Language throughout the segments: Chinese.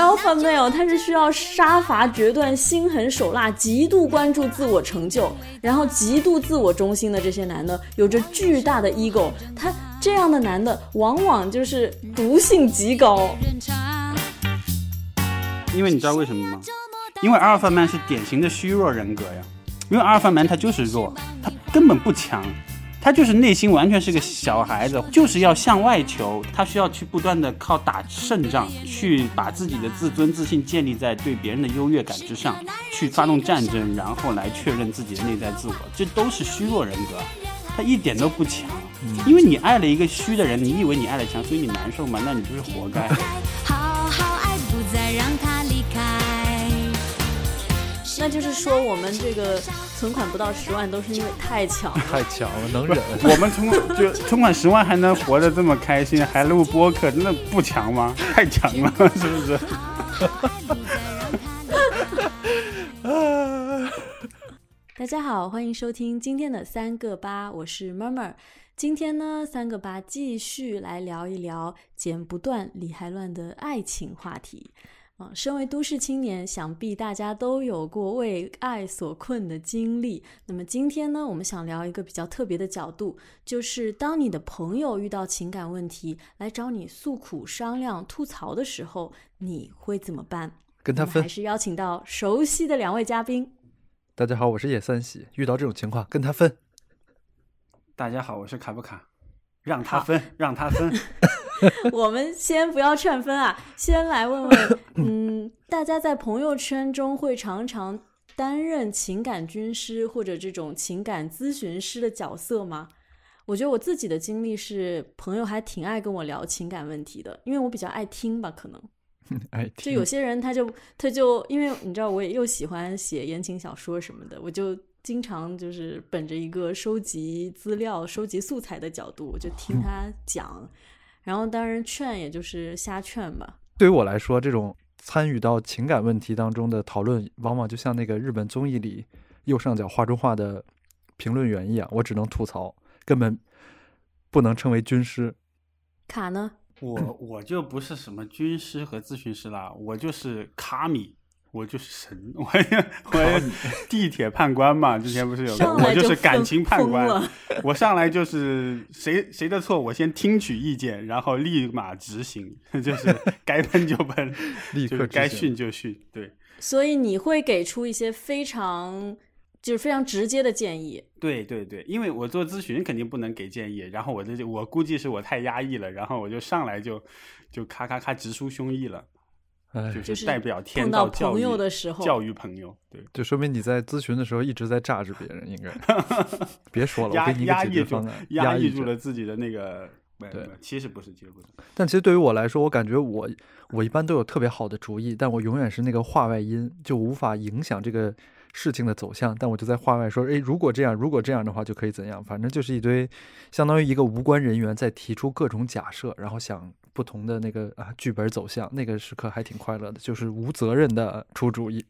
alpha male 他是需要杀伐决断、心狠手辣、极度关注自我成就，然后极度自我中心的这些男的，有着巨大的 ego。他这样的男的，往往就是毒性极高。因为你知道为什么吗？因为阿尔法 man 是典型的虚弱人格呀。因为阿尔法 man 他就是弱，他根本不强，他就是内心完全是个小孩子，就是要向外求，他需要去不断的靠打胜仗，去把自己的自尊自信建立在对别人的优越感之上，去发动战争，然后来确认自己的内在自我，这都是虚弱人格，他一点都不强。因为你爱了一个虚的人，你以为你爱的强，所以你难受吗？那你就是活该。那就是说，我们这个存款不到十万，都是因为太强，太强了，能忍。我们存就存款十万还能活得这么开心，还录播客，那不强吗？太强了，是不是？大家好，欢迎收听今天的三个八，我是 Murmur。今天呢，三个八继续来聊一聊剪不断、理还乱的爱情话题。啊，身为都市青年，想必大家都有过为爱所困的经历。那么今天呢，我们想聊一个比较特别的角度，就是当你的朋友遇到情感问题来找你诉苦、商量、吐槽的时候，你会怎么办？跟他分？还是邀请到熟悉的两位嘉宾？大家好，我是叶三喜。遇到这种情况，跟他分。大家好，我是卡布卡。让他分，让他分。我们先不要劝分啊，先来问问，嗯，大家在朋友圈中会常常担任情感军师或者这种情感咨询师的角色吗？我觉得我自己的经历是，朋友还挺爱跟我聊情感问题的，因为我比较爱听吧，可能。爱听。就有些人他就他就因为你知道，我也又喜欢写言情小说什么的，我就经常就是本着一个收集资料、收集素材的角度，我就听他讲。然后当然劝也就是瞎劝吧。对于我来说，这种参与到情感问题当中的讨论，往往就像那个日本综艺里右上角画中画的评论员一样，我只能吐槽，根本不能称为军师。卡呢？我我就不是什么军师和咨询师啦，我就是卡米。我就是神，我我地铁判官嘛，之前不是有个，我就是感情判官，我上来就是谁谁的错，我先听取意见，然后立马执行，就是该喷就喷，立刻该训就训，对。所以你会给出一些非常就是非常直接的建议，对对对，因为我做咨询肯定不能给建议，然后我这就我估计是我太压抑了，然后我就上来就就咔咔咔直抒胸臆了。就是代表天道教育的时候，教育朋友，对，就说明你在咨询的时候一直在榨着别人，应该 别说了，压压抑住，压抑住了自己的那个，对，其实不是，其实不是。但其实对于我来说，我感觉我我一般都有特别好的主意，但我永远是那个话外音，就无法影响这个事情的走向。但我就在话外说，哎，如果这样，如果这样的话，就可以怎样？反正就是一堆，相当于一个无关人员在提出各种假设，然后想。不同的那个啊剧本走向，那个时刻还挺快乐的，就是无责任的出主意。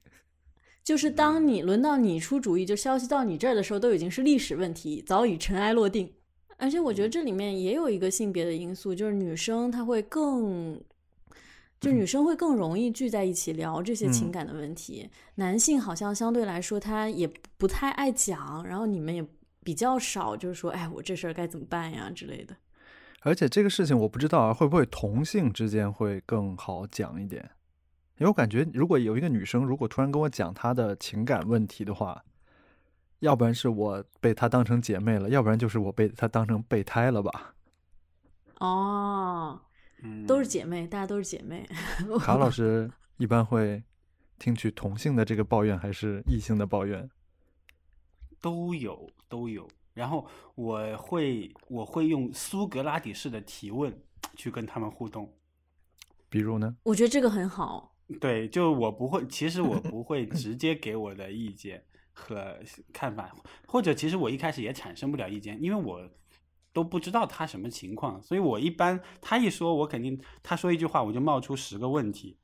就是当你轮到你出主意，就消息到你这儿的时候，都已经是历史问题，早已尘埃落定。而且我觉得这里面也有一个性别的因素，就是女生她会更，就女生会更容易聚在一起聊这些情感的问题，男性好像相对来说他也不太爱讲，然后你们也比较少，就是说，哎，我这事儿该怎么办呀之类的。而且这个事情我不知道啊，会不会同性之间会更好讲一点？因为我感觉，如果有一个女生如果突然跟我讲她的情感问题的话，要不然是我被她当成姐妹了，要不然就是我被她当成备胎了吧？哦，都是姐妹，大家都是姐妹。卡老师一般会听取同性的这个抱怨，还是异性的抱怨？都有，都有。然后我会我会用苏格拉底式的提问去跟他们互动，比如呢？我觉得这个很好。对，就我不会，其实我不会直接给我的意见和看法，或者其实我一开始也产生不了意见，因为我都不知道他什么情况，所以我一般他一说，我肯定他说一句话，我就冒出十个问题，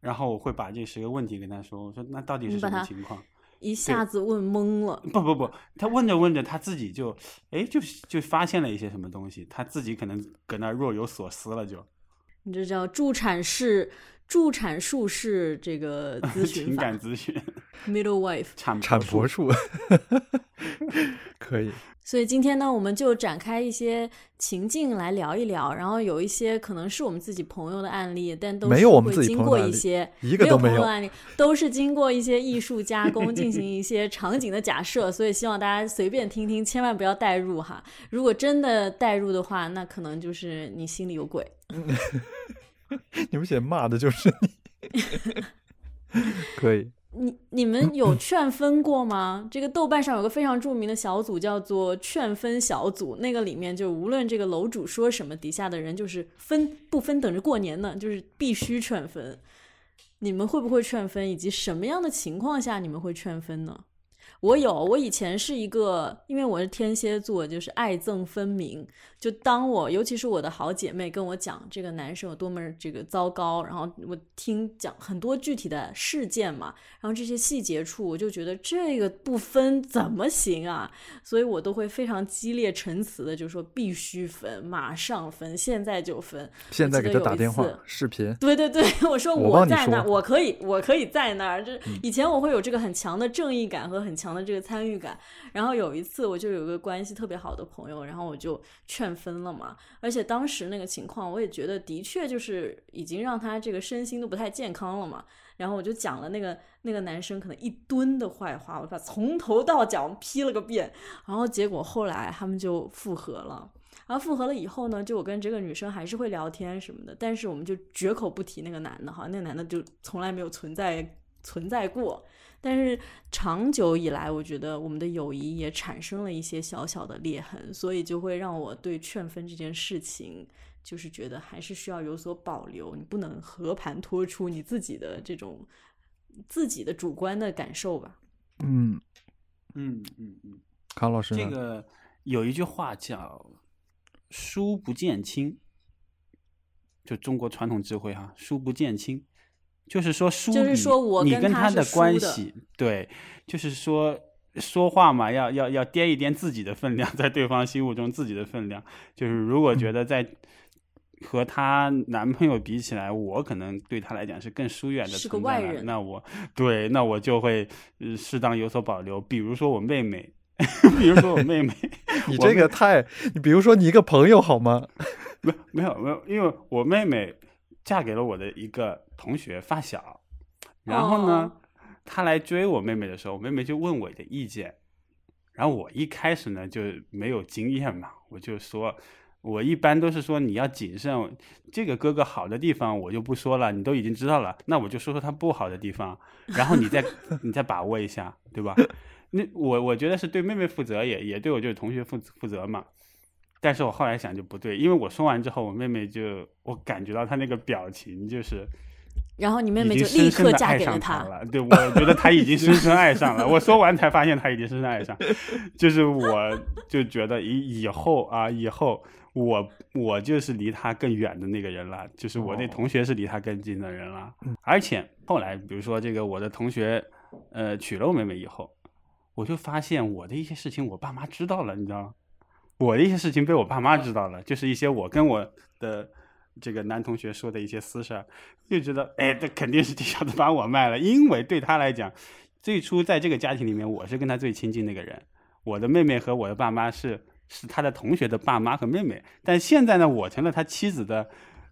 然后我会把这十个问题跟他说，我说那到底是什么情况？一下子问懵了。不不不，他问着问着，他自己就，哎，就就发现了一些什么东西，他自己可能搁那若有所思了，就。你这叫助产士助产术士这个 咨询情感咨询，，middle wife。产产婆术，术，可以。所以今天呢，我们就展开一些情境来聊一聊，然后有一些可能是我们自己朋友的案例，但都是没有我们自己会经过朋友案例一些一个都没有没朋友的案例，都是经过一些艺术加工，进行一些场景的假设，所以希望大家随便听听，千万不要代入哈。如果真的代入的话，那可能就是你心里有鬼。你们写骂的就是你，可以。你你们有劝分过吗？这个豆瓣上有个非常著名的小组叫做劝分小组，那个里面就无论这个楼主说什么，底下的人就是分不分等着过年呢，就是必须劝分。你们会不会劝分，以及什么样的情况下你们会劝分呢？我有，我以前是一个，因为我是天蝎座，就是爱憎分明。就当我，尤其是我的好姐妹跟我讲这个男生有多么这个糟糕，然后我听讲很多具体的事件嘛，然后这些细节处，我就觉得这个不分怎么行啊？所以我都会非常激烈陈词的，就说必须分，马上分，现在就分。现在给他打电话视频，对对对，我说我在那儿，我可以，我可以在那儿。就是以前我会有这个很强的正义感和很强的这个参与感。然后有一次，我就有个关系特别好的朋友，然后我就劝分了嘛。而且当时那个情况，我也觉得的确就是已经让他这个身心都不太健康了嘛。然后我就讲了那个那个男生可能一吨的坏话，我把从头到脚批了个遍。然后结果后来他们就复合了。然后复合了以后呢，就我跟这个女生还是会聊天什么的，但是我们就绝口不提那个男的哈，那个男的就从来没有存在存在过。但是长久以来，我觉得我们的友谊也产生了一些小小的裂痕，所以就会让我对劝分这件事情，就是觉得还是需要有所保留，你不能和盘托出你自己的这种自己的主观的感受吧。嗯，嗯嗯嗯，康老师？这个有一句话叫“书不见亲”，就中国传统智慧哈，“书不见亲”，就是说书就是说我你跟他的关系，对，就是说说话嘛，要要要掂一掂自己的分量，在对方心目中自己的分量。就是如果嗯觉得在和她男朋友比起来，我可能对她来讲是更疏远的是个存在了外人那我对，那我就会呃适当有所保留。比如说我妹妹，比如说我妹妹，你这个太，你比如说你一个朋友好吗？没没有没有，因为我妹妹嫁给了我的一个同学发小，然后呢，他来追我妹妹的时候，我妹妹就问我的意见，然后我一开始呢就没有经验嘛，我就说。我一般都是说你要谨慎，这个哥哥好的地方我就不说了，你都已经知道了，那我就说说他不好的地方，然后你再 你再把握一下，对吧？那我我觉得是对妹妹负责，也也对我就是同学负负责嘛。但是我后来想就不对，因为我说完之后，我妹妹就我感觉到她那个表情就是然后你妹妹就立刻嫁给了爱上他他。了。对，我觉得她已经深深爱上了。我说完才发现她已经深深爱上，就是我就觉得以以后啊，以后我我就是离她更远的那个人了，就是我那哦同学是离她更近的人了。而且后来，比如说这个我的同学，呃，娶了我妹妹以后，我就发现我的一些事情我爸妈知道了，你知道吗？我的一些事情被我爸妈知道了，就是一些我跟我的这个男同学说的一些私事儿，就觉得，哎，这肯定是这小子把我卖了，因为对他来讲，最初在这个家庭里面，我是跟他最亲近那个人，我的妹妹和我的爸妈是是他的同学的爸妈和妹妹，但现在呢，我成了他妻子的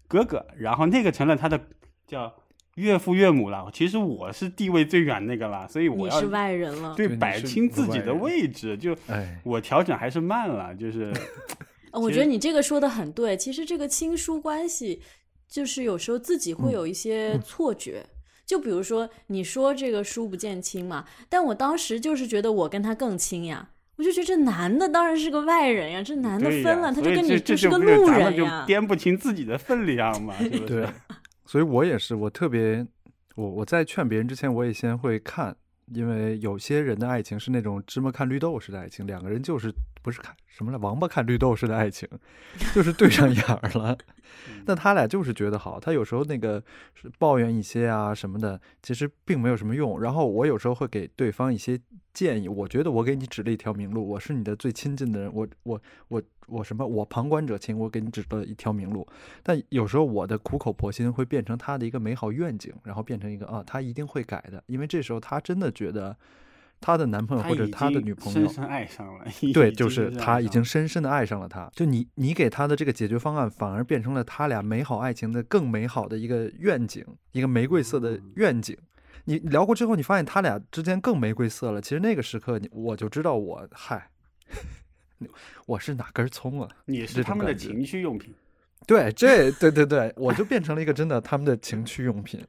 哥哥，然后那个成了他的叫岳父岳母了，其实我是地位最远那个了，所以我要你是外人了，对摆清自己的位置，就哎，我调整还是慢了，就是 我觉得你这个说的很对。其实这个亲疏关系，就是有时候自己会有一些错觉。就比如说你说这个疏不见亲嘛，但我当时就是觉得我跟他更亲呀，我就觉得这男的当然是个外人呀，这男的分了，他就跟你就是个路人呀。掂不清自己的分量嘛，是不 是？对，所以我也是，我特别，我我在劝别人之前，我也先会看，因为有些人的爱情是那种芝麻看绿豆式的爱情，两个人就是不是看什么了，王八看绿豆似的爱情，就是对上眼儿了。那他俩就是觉得好，他有时候那个抱怨一些啊什么的，其实并没有什么用。然后我有时候会给对方一些建议，我觉得我给你指了一条明路，我是你的最亲近的人，我我我我什么，我旁观者清，我给你指了一条明路。但有时候我的苦口婆心会变成他的一个美好愿景，然后变成一个啊，他一定会改的，因为这时候他真的觉得。她的男朋友或者她的女朋友深深爱上了，对，就是他已经深深的爱上了她。就你，你给他的这个解决方案，反而变成了他俩美好爱情的更美好的一个愿景，一个玫瑰色的愿景。你聊过之后，你发现他俩之间更玫瑰色了。其实那个时刻，你我就知道我嗨，我是哪根葱啊？你是他们的情趣用品。对，这对对对，我就变成了一个真的他们的情趣用品。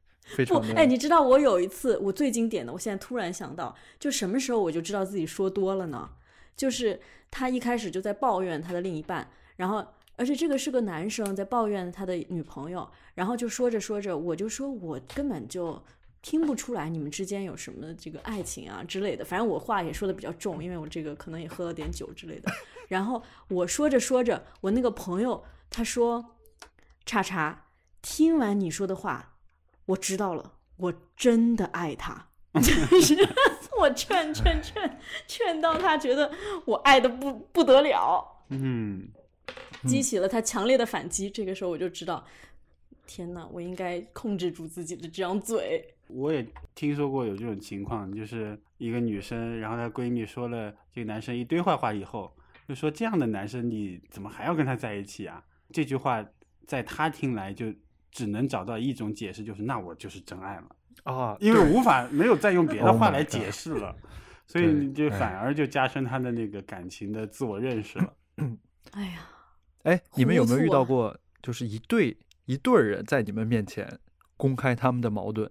不，哎，你知道我有一次我最经典的，我现在突然想到，就什么时候我就知道自己说多了呢？就是他一开始就在抱怨他的另一半，然后而且这个是个男生在抱怨他的女朋友，然后就说着说着，我就说我根本就听不出来你们之间有什么这个爱情啊之类的，反正我话也说的比较重，因为我这个可能也喝了点酒之类的。然后我说着说着，我那个朋友他说：“叉叉，听完你说的话。”我知道了，我真的爱他，真是我劝劝劝劝到他觉得我爱的不不得了，嗯，激起了他强烈的反击。这个时候我就知道，天哪，我应该控制住自己的这张嘴。我也听说过有这种情况，就是一个女生，然后她闺蜜说了这个男生一堆坏话以后，就说这样的男生你怎么还要跟他在一起啊？这句话在她听来就。只能找到一种解释，就是那我就是真爱了啊，因为无法没有再用别的话来解释了，所以你就反而就加深他的那个感情的自我认识了。哎呀，哎，你们有没有遇到过，就是一对一对人在你们面前公开他们的矛盾？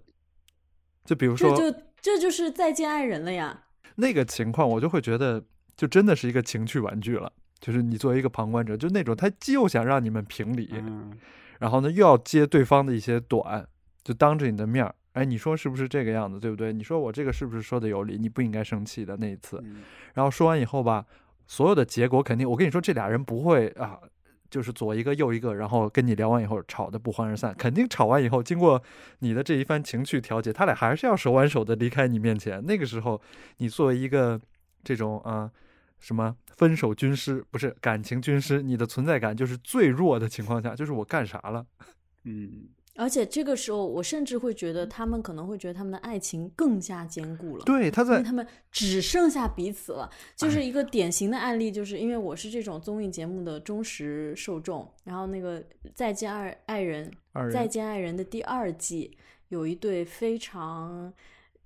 就比如说，这就这就是再见爱人了呀。那个情况我就会觉得，就真的是一个情趣玩具了。就是你作为一个旁观者，就那种他又想让你们评理。然后呢，又要接对方的一些短，就当着你的面儿，哎，你说是不是这个样子，对不对？你说我这个是不是说的有理？你不应该生气的那一次。然后说完以后吧，所有的结果肯定，我跟你说，这俩人不会啊，就是左一个右一个，然后跟你聊完以后吵得不欢而散。肯定吵完以后，经过你的这一番情绪调节，他俩还是要手挽手的离开你面前。那个时候，你作为一个这种啊。什么分手军师不是感情军师？你的存在感就是最弱的情况下，就是我干啥了？嗯，而且这个时候，我甚至会觉得他们可能会觉得他们的爱情更加坚固了。对，他在他们只剩下彼此了，就是一个典型的案例。就是因为我是这种综艺节目的忠实受众，然后那个《再见爱爱人》《再见爱人》的第二季有一对非常。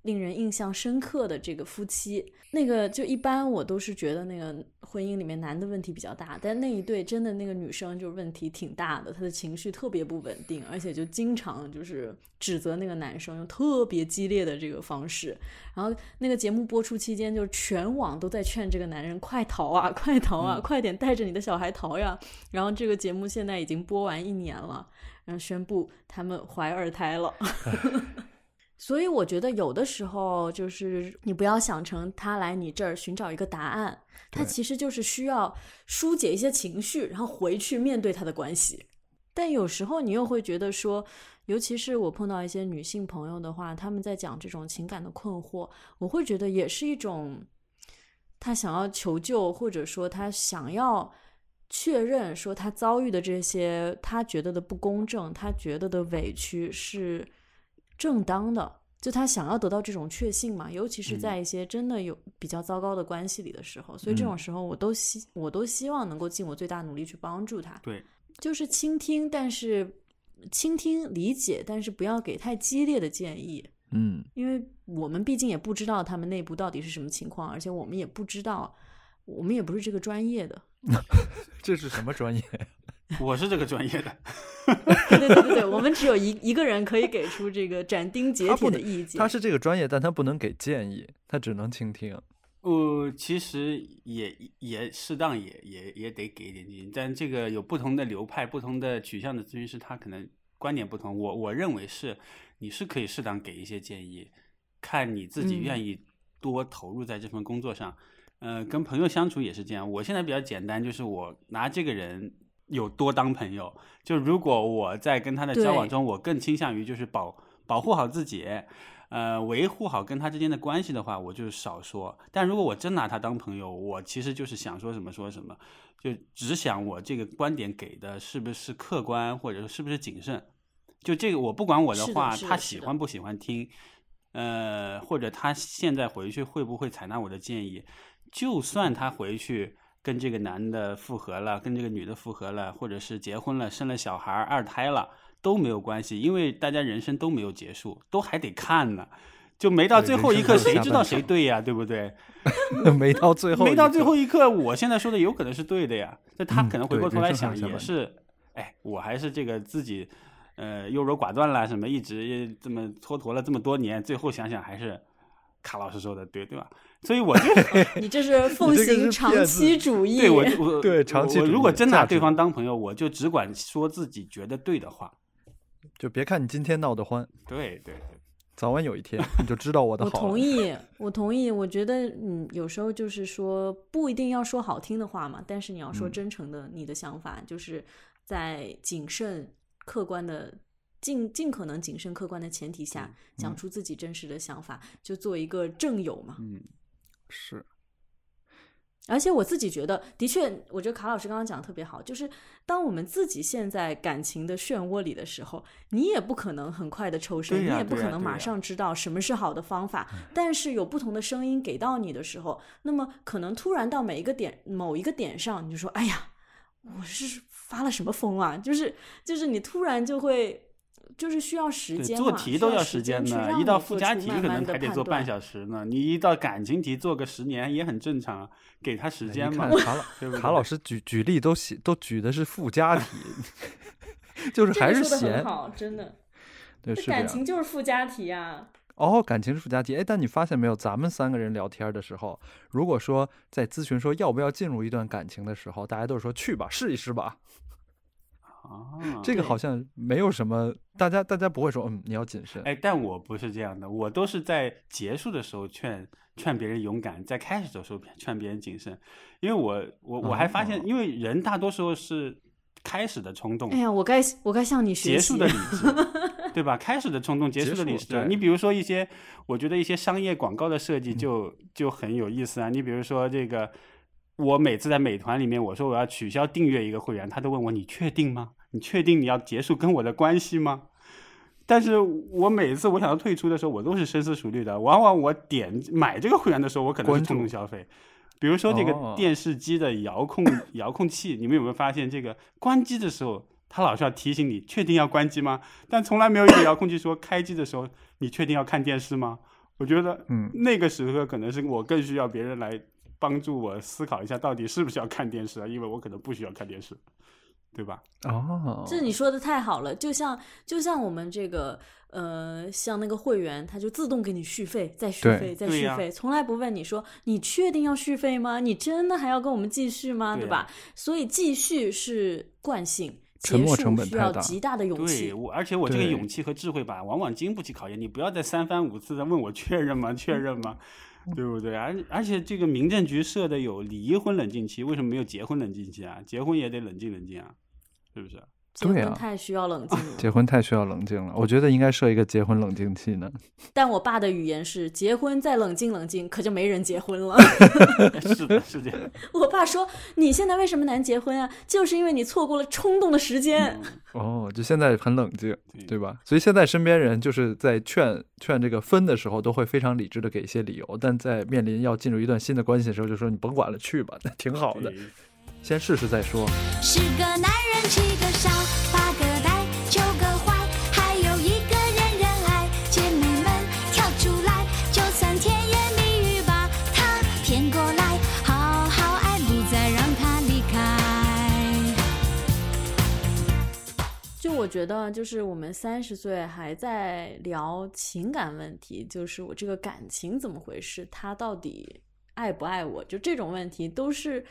令人印象深刻的这个夫妻，那个就一般我都是觉得那个婚姻里面男的问题比较大，但那一对真的那个女生就问题挺大的，她的情绪特别不稳定，而且就经常就是指责那个男生，用特别激烈的这个方式。然后那个节目播出期间，就全网都在劝这个男人快逃啊，快逃啊，快点带着你的小孩逃呀。然后这个节目现在已经播完一年了，然后宣布他们怀二胎了。所以我觉得有的时候就是你不要想成他来你这儿寻找一个答案，他其实就是需要疏解一些情绪，然后回去面对他的关系。但有时候你又会觉得说，尤其是我碰到一些女性朋友的话，他们在讲这种情感的困惑，我会觉得也是一种他想要求救，或者说他想要确认说他遭遇的这些他觉得的不公正，他觉得的委屈是。正当的，就他想要得到这种确信嘛，尤其是在一些真的有比较糟糕的关系里的时候，所以这种时候我都希我都希望能够尽我最大努力去帮助他。对，就是倾听，但是倾听理解，但是不要给太激烈的建议。嗯，因为我们毕竟也不知道他们内部到底是什么情况，而且我们也不知道，我们也不是这个专业的。这是什么专业？我是这个专业的，对对对对对，我们只有一一个人可以给出这个斩钉截铁的意见。他是这个专业，但他不能给建议，他只能倾听。呃，其实也也适当也也也得给一点建议，但这个有不同的流派、不同的取向的咨询师，他可能观点不同。我我认为是，你是可以适当给一些建议，看你自己愿意多投入在这份工作上。呃，跟朋友相处也是这样。我现在比较简单，就是我拿这个人有多当朋友。就如果我在跟他的交往中，我更倾向于就是保保护好自己，呃，维护好跟他之间的关系的话，我就少说。但如果我真拿他当朋友，我其实就是想说什么说什么，就只想我这个观点给的是不是客观，或者说是不是谨慎。就这个，我不管我的话，他喜欢不喜欢听，呃，或者他现在回去会不会采纳我的建议。就算他回去跟这个男的复合了，跟这个女的复合了，或者是结婚了，生了小孩，二胎了，都没有关系，因为大家人生都没有结束，都还得看呢。就没到最后一刻，谁知道谁对呀？对不对？没到最后，没到最后一刻，我现在说的有可能是对的呀。那他可能回过头来想，也是，哎，我还是这个自己，呃，优柔寡断了，什么一直这么蹉跎了这么多年，最后想想还是卡老师说的对，对吧？所以我就 你这是奉行长期 主义，对我我对长期。我如果真拿对方当朋友，我就只管说自己觉得对的话，就别看你今天闹得欢，对对对，早晚有一天你就知道我的好。我同意，我同意。我觉得嗯，有时候就是说不一定要说好听的话嘛，但是你要说真诚的你的想法，就是在谨慎客观的。尽尽可能谨慎客观的前提下，讲出自己真实的想法，就做一个正友嘛。嗯，是。而且我自己觉得，的确，我觉得卡老师刚刚讲的特别好，就是当我们自己陷在感情的漩涡里的时候，你也不可能很快的抽身，你也不可能马上知道什么是好的方法。但是有不同的声音给到你的时候，那么可能突然到每一个点某一个点上，你就说：“哎呀，我是发了什么疯啊？”就是就是你突然就会。就是需要时间做题都要时间呢。一道附加题可能还得做半小时呢。你一道感情题做个十年也很正常，给他时间嘛。卡老卡老师举举例都写都举的是附加题，就是还是闲。好，真的。对，是感情就是附加题啊。哦，感情是附加题。哎，但你发现没有，咱们三个人聊天的时候，如果说在咨询说要不要进入一段感情的时候，大家都是说去吧，试一试吧。啊，这个好像没有什么，大家大家不会说，嗯，你要谨慎。哎，但我不是这样的，我都是在结束的时候劝劝别人勇敢，在开始的时候劝别人谨慎，因为我我我还发现，因为人大多时候是开始的冲动。哎呀，我该我该向你学习。结束的理智，对吧？开始的冲动，结束的理智。你比如说一些，我觉得一些商业广告的设计就就很有意思啊。你比如说这个。我每次在美团里面，我说我要取消订阅一个会员，他都问我你确定吗？你确定你要结束跟我的关系吗？但是我每次我想要退出的时候，我都是深思熟虑的。往往我点买这个会员的时候，我可能是冲动消费。比如说这个电视机的遥控遥控器，你们有没有发现，这个关机的时候，它老是要提醒你确定要关机吗？但从来没有一个遥控器说开机的时候，你确定要看电视吗？我觉得，嗯，那个时刻可能是我更需要别人来。帮助我思考一下，到底是不是要看电视啊？因为我可能不需要看电视，对吧？哦，这你说的太好了，就像就像我们这个呃，像那个会员，他就自动给你续费，再续费，再续费，从来不问你说你确定要续费吗？你真的还要跟我们继续吗？对吧？所以继续是惯性，沉默成本需要极大的勇气。对，我而且我这个勇气和智慧吧，往往经不起考验。你不要再三番五次的问我确认吗？确认吗？对不对？而而且这个民政局设的有离婚冷静期，为什么没有结婚冷静期啊？结婚也得冷静冷静啊，是不是？结婚太需要冷静了。结婚太需要冷静了，我觉得应该设一个结婚冷静期呢。但我爸的语言是：结婚再冷静冷静，可就没人结婚了。是的，是这样。我爸说：“你现在为什么难结婚啊？就是因为你错过了冲动的时间。”哦，就现在很冷静，对吧？所以现在身边人就是在劝劝这个分的时候，都会非常理智的给一些理由；但在面临要进入一段新的关系的时候，就说你甭管了，去吧，那挺好的。先试试再说。是个男人，七个我觉得，就是我们三十岁还在聊情感问题，就是我这个感情怎么回事，他到底爱不爱我？就这种问题都是。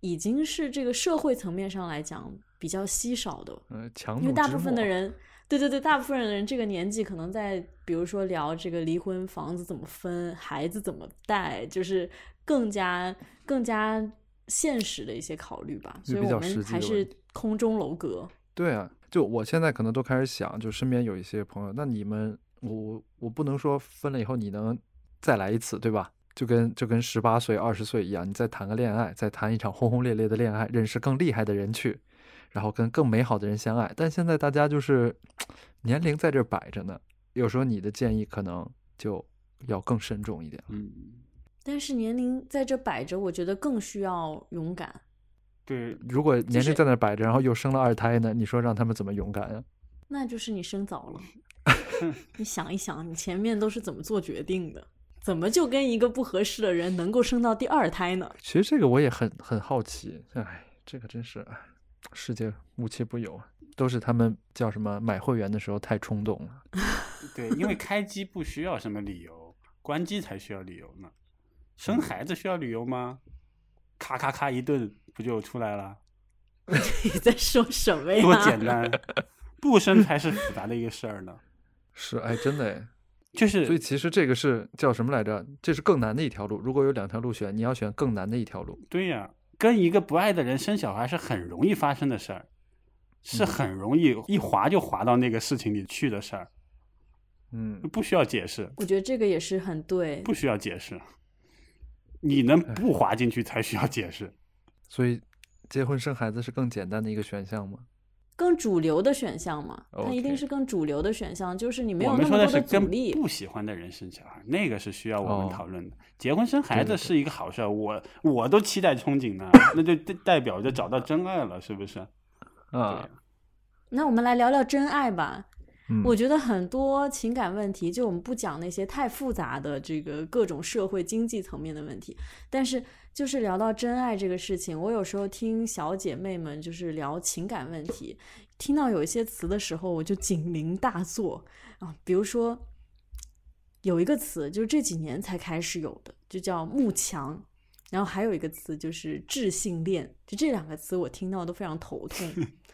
已经是这个社会层面上来讲比较稀少的，嗯，因为大部分的人对对对，大部分人这个年纪可能在，比如说聊这个离婚、房子怎么分、孩子怎么带，就是更加更加现实的一些考虑吧。所以我们还是空中楼阁。对啊，就我现在可能都开始想，就身边有一些朋友，那你们，我我不能说分了以后你能再来一次，对吧？就跟就跟十八岁、二十岁一样，你再谈个恋爱，再谈一场轰轰烈烈的恋爱，认识更厉害的人去。然后跟更美好的人相爱，但现在大家就是年龄在这摆着呢。有时候你的建议可能就要更慎重一点。嗯，但是年龄在这摆着，我觉得更需要勇敢。对，如果年龄在那摆着，然后又生了二胎呢？你说让他们怎么勇敢呀？那就是你生早了。你想一想，你前面都是怎么做决定的？怎么就跟一个不合适的人能够生到第二胎呢？其实这个我也很很好奇。哎，这个真是。世界无奇不有，都是他们叫什么买会员的时候太冲动了。对，因为开机不需要什么理由，关机才需要理由呢。生孩子需要理由吗？咔咔咔一顿不就出来了？你在说什么呀？多简单，不生才是复杂的一个事儿呢。是，哎，真的哎，就是，所以其实这个是叫什么来着？这是更难的一条路。如果有两条路选，你要选更难的一条路。对呀。跟一个不爱的人生小孩是很容易发生的事儿，是很容易一滑就滑到那个事情里去的事儿，嗯，不需要解释。我觉得这个也是很对，不需要解释。你能不滑进去才需要解释。所以，结婚生孩子是更简单的一个选项吗？更主流的选项嘛，它一定是更主流的选项，就是你没有那么多的阻力。不喜欢的人生小孩，那个是需要我们讨论的。结婚生孩子是一个好事儿，我我都期待憧憬呢，那就代表着找到真爱了，是不是？啊，那我们来聊聊真爱吧。我觉得很多情感问题，就我们不讲那些太复杂的这个各种社会经济层面的问题，但是就是聊到真爱这个事情，我有时候听小姐妹们就是聊情感问题，听到有一些词的时候，我就警铃大作啊。比如说有一个词，就是这几年才开始有的，就叫慕强，然后还有一个词就是智性恋，就这两个词我听到都非常头痛。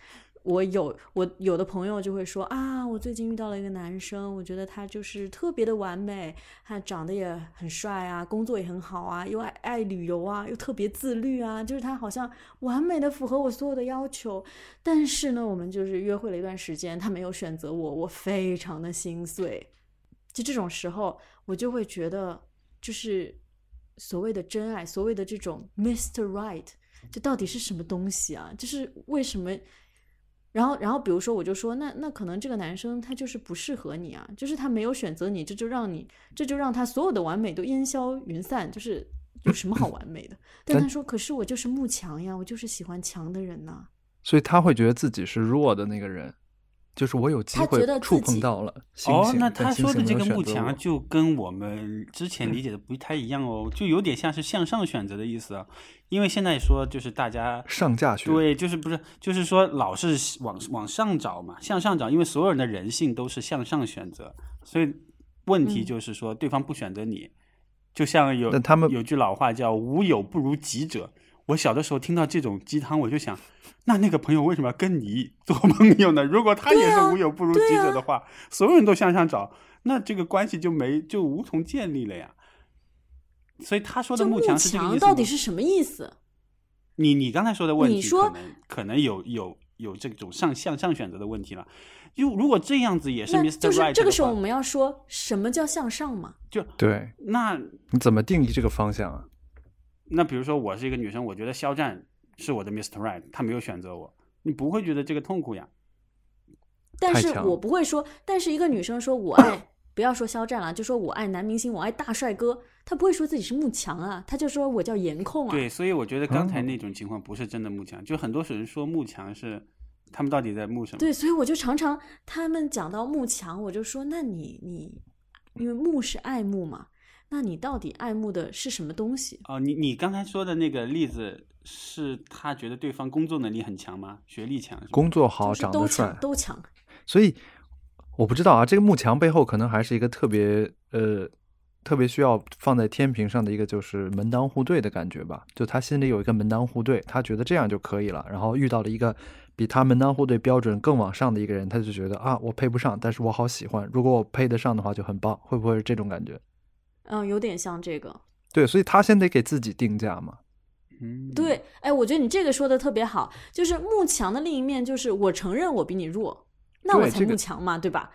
我有我有的朋友就会说啊，我最近遇到了一个男生，我觉得他就是特别的完美，他长得也很帅啊，工作也很好啊，又爱爱旅游啊，又特别自律啊，就是他好像完美的符合我所有的要求。但是呢，我们就是约会了一段时间，他没有选择我，我非常的心碎。就这种时候，我就会觉得，就是所谓的真爱，所谓的这种 Mr. Right，这到底是什么东西啊？就是为什么？然后，然后，比如说，我就说，那那可能这个男生他就是不适合你啊，就是他没有选择你，这就让你，这就让他所有的完美都烟消云散，就是有什么好完美的？但他说，可是我就是慕强呀，我就是喜欢强的人呐。所以他会觉得自己是弱的那个人。就是我有机会触碰到了哦，那他说的这个幕墙就跟我们之前理解的不太一样哦，就有点像是向上选择的意思啊。因为现在说就是大家上架学，对，就是不是就是说老是往往上找嘛，向上找，因为所有人的人性都是向上选择，所以问题就是说对方不选择你，就像有他们有句老话叫无有不如己者。我小的时候听到这种鸡汤，我就想。那那个朋友为什么要跟你 做朋友呢？如果他也是无友不如己者的话，所有人都向上找，那这个关系就没就无从建立了呀。所以他说的慕强是这个意思到底是什么意思？你你刚才说的问题，你说可能可能有有有这种上向上选择的问题了。就如果这样子也是 Mr. Right，就是这个时候我们要说什么叫向上嘛？就对，那你怎么定义这个方向啊？那比如说我是一个女生，我觉得肖战。是我的 Mr. Right，他没有选择我，你不会觉得这个痛苦呀？但是我不会说，但是一个女生说我爱，不要说肖战了，就说我爱男明星，我爱大帅哥，她不会说自己是慕强啊，她就说我叫颜控啊。对，所以我觉得刚才那种情况不是真的慕强，就很多人说慕强是他们到底在慕什么？对，所以我就常常他们讲到慕强，我就说那你你因为慕是爱慕嘛，那你到底爱慕的是什么东西？哦，你你刚才说的那个例子。是他觉得对方工作能力很强吗？学历强，工作好，长得帅，都强。所以我不知道啊，这个幕墙背后可能还是一个特别呃特别需要放在天平上的一个就是门当户对的感觉吧。就他心里有一个门当户对，他觉得这样就可以了。然后遇到了一个比他门当户对标准更往上的一个人，他就觉得啊，我配不上，但是我好喜欢。如果我配得上的话，就很棒。会不会是这种感觉？嗯，有点像这个。对，所以他先得给自己定价嘛。嗯，对，哎，我觉得你这个说的特别好，就是慕强的另一面就是我承认我比你弱，那我才慕强嘛，对吧？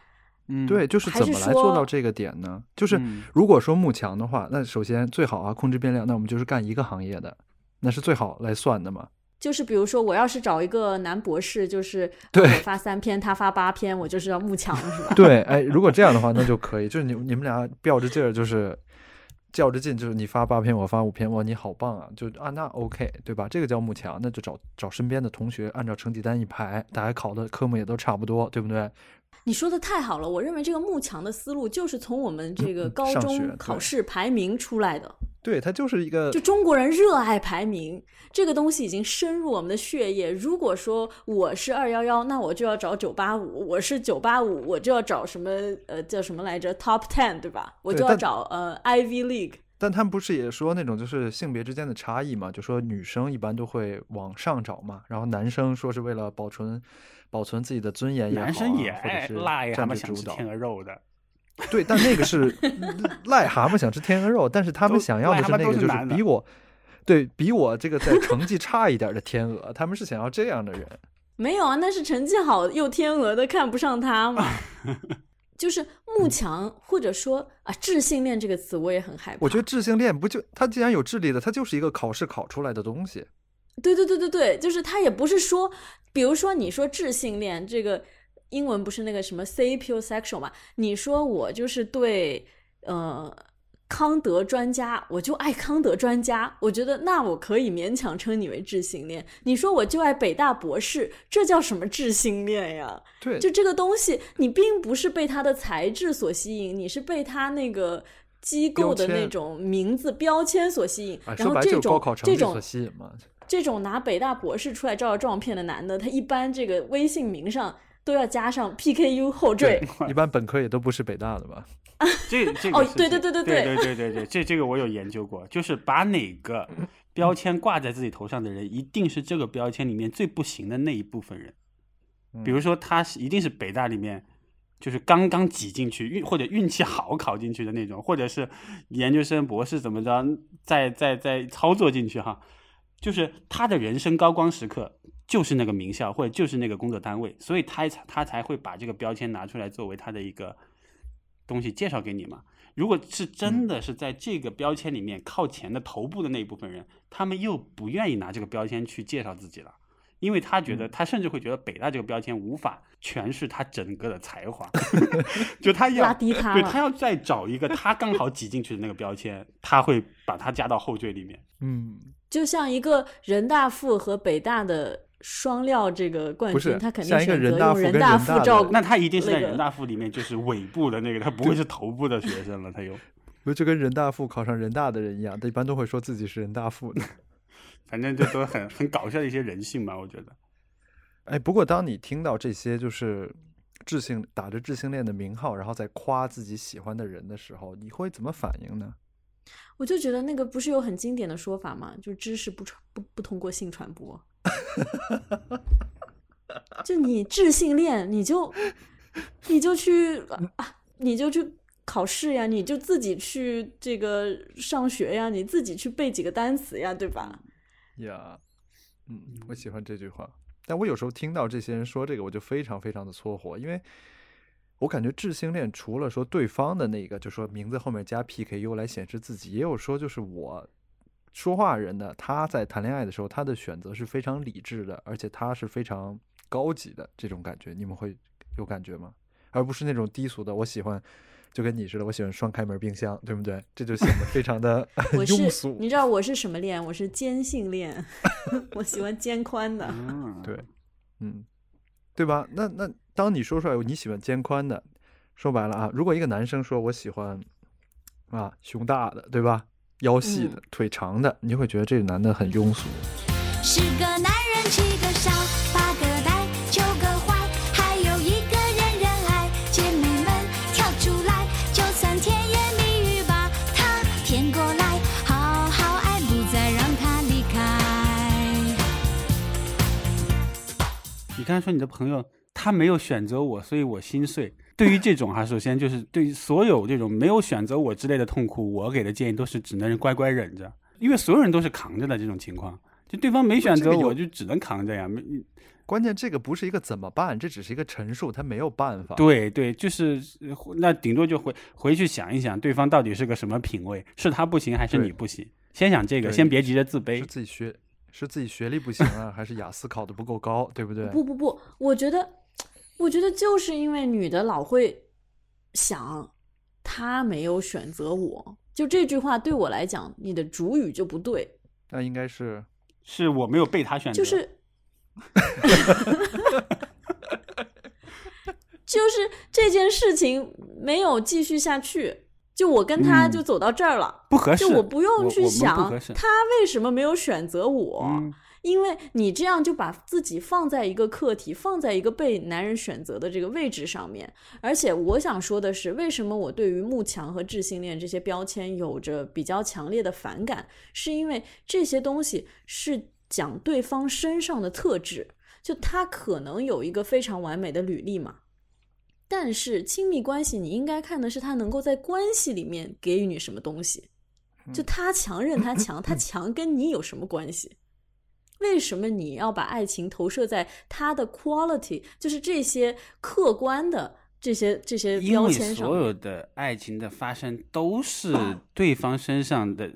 嗯，对，就是怎么来做到这个点呢？就是如果说慕强的话，那首先最好啊控制变量，那我们就是干一个行业的，那是最好来算的嘛。就是比如说，我要是找一个男博士，就是我发三篇，他发八篇，我就是要慕强，是吧？对，哎，如果这样的话，那就可以，就是你你们俩较着劲儿，就是较着劲，就是你发八篇，我发五篇，哇，你好棒啊！就啊，那 OK，对吧？这个叫慕强，那就找找身边的同学，按照成绩单一排，大家考的科目也都差不多，对不对？你说的太好了，我认为这个慕强的思路就是从我们这个高中考试排名出来的。对，它就是一个，就中国人热爱排名这个东西已经深入我们的血液。如果说我是二幺幺，那我就要找九八五；我是九八五，我就要找什么呃叫什么来着？Top Ten，对吧？我就要找呃 Ivy League。但他们不是也说那种就是性别之间的差异嘛？就说女生一般都会往上找嘛，然后男生说是为了保存保存自己的尊严也好，男生也爱赖他们想吃天鹅肉的。对，但那个是 癞蛤蟆想吃天鹅肉，但是他们想要的是那个就是比我，对比我这个在成绩差一点的天鹅，他们是想要这样的人。没有啊，那是成绩好又天鹅的看不上他嘛。就是慕强，或者说啊，智性恋这个词我也很害怕。我觉得智性恋不就他既然有智力的，他就是一个考试考出来的东西。对对对对对，就是他也不是说，比如说你说智性恋这个。英文不是那个什么 sapiosexual 嘛？你说我就是对呃康德专家，我就爱康德专家，我觉得那我可以勉强称你为智性恋。你说我就爱北大博士，这叫什么智性恋呀？对，就这个东西，你并不是被他的才智所吸引，你是被他那个机构的那种名字标签所吸引。然后这种这种这种拿北大博士出来照照片的男的，他一般这个微信名上。都要加上 PKU 后缀，一般本科也都不是北大的吧？这这个哦，对对对对对对对对对，这这个我有研究过，就是把哪个标签挂在自己头上的人，一定是这个标签里面最不行的那一部分人。比如说，他是一定是北大里面就是刚刚挤进去运或者运气好考进去的那种，或者是研究生、博士怎么着，再再再操作进去哈，就是他的人生高光时刻。就是那个名校或者就是那个工作单位，所以他才他才会把这个标签拿出来作为他的一个东西介绍给你嘛。如果是真的是在这个标签里面靠前的头部的那一部分人，他们又不愿意拿这个标签去介绍自己了，因为他觉得他甚至会觉得北大这个标签无法诠释他整个的才华，就他要拉低他，对他要再找一个他刚好挤进去的那个标签，他会把它加到后缀里面。嗯，就像一个人大附和北大的。双料这个冠军，他肯定选择用人大附照顾。那他一定是在人大附里面，就是尾部的那个，他不会是头部的学生了。他又，不就跟人大附考上人大的人一样，他一般都会说自己是人大附的。反正就都很 很搞笑的一些人性吧，我觉得。哎，不过当你听到这些就是智性打着智性恋的名号，然后再夸自己喜欢的人的时候，你会怎么反应呢？我就觉得那个不是有很经典的说法吗？就知识不传不不通过性传播。就你智性恋，你就你就去啊，你就去考试呀，你就自己去这个上学呀，你自己去背几个单词呀，对吧？呀，嗯，我喜欢这句话，但我有时候听到这些人说这个，我就非常非常的搓火，因为我感觉智性恋除了说对方的那个，就说名字后面加 PKU 来显示自己，也有说就是我。说话人的，他在谈恋爱的时候，他的选择是非常理智的，而且他是非常高级的这种感觉，你们会有感觉吗？而不是那种低俗的。我喜欢，就跟你似的，我喜欢双开门冰箱，对不对？这就显得非常的 庸俗。你知道我是什么恋？我是肩性恋，我喜欢肩宽的。对，嗯，对吧？那那当你说出来你喜欢肩宽的，说白了啊，如果一个男生说我喜欢啊胸大的，对吧？腰细的、腿长的，你就会觉得这个男的很庸俗。十个男人，七个刚才说你的朋友他没有选择我，所以我心碎。对于这种哈，首先就是对于所有这种没有选择我之类的痛苦，我给的建议都是只能乖乖忍着，因为所有人都是扛着的这种情况。就对方没选择我，就只能扛着呀。没，关键这个不是一个怎么办，这只是一个陈述，他没有办法。对对，就是那顶多就回回去想一想，对方到底是个什么品位，是他不行还是你不行？先想这个，先别急着自卑。是自己学，是自己学历不行啊，还是雅思考的不够高，对不对？不不不，我觉得，我觉得就是因为女的老会想，她没有选择我，就这句话对我来讲，你的主语就不对。那应该是。是我没有被他选择，就是，就是这件事情没有继续下去，就我跟他就走到这儿了，不合适，就我不用去想他为什么没有选择我。因为你这样就把自己放在一个课题，放在一个被男人选择的这个位置上面。而且我想说的是，为什么我对于慕强和智性恋这些标签有着比较强烈的反感？是因为这些东西是讲对方身上的特质，就他可能有一个非常完美的履历嘛。但是亲密关系，你应该看的是他能够在关系里面给予你什么东西。就他强任他强，他强跟你有什么关系？为什么你要把爱情投射在他的 quality，就是这些客观的这些这些标签上？因为所有的爱情的发生都是对方身上的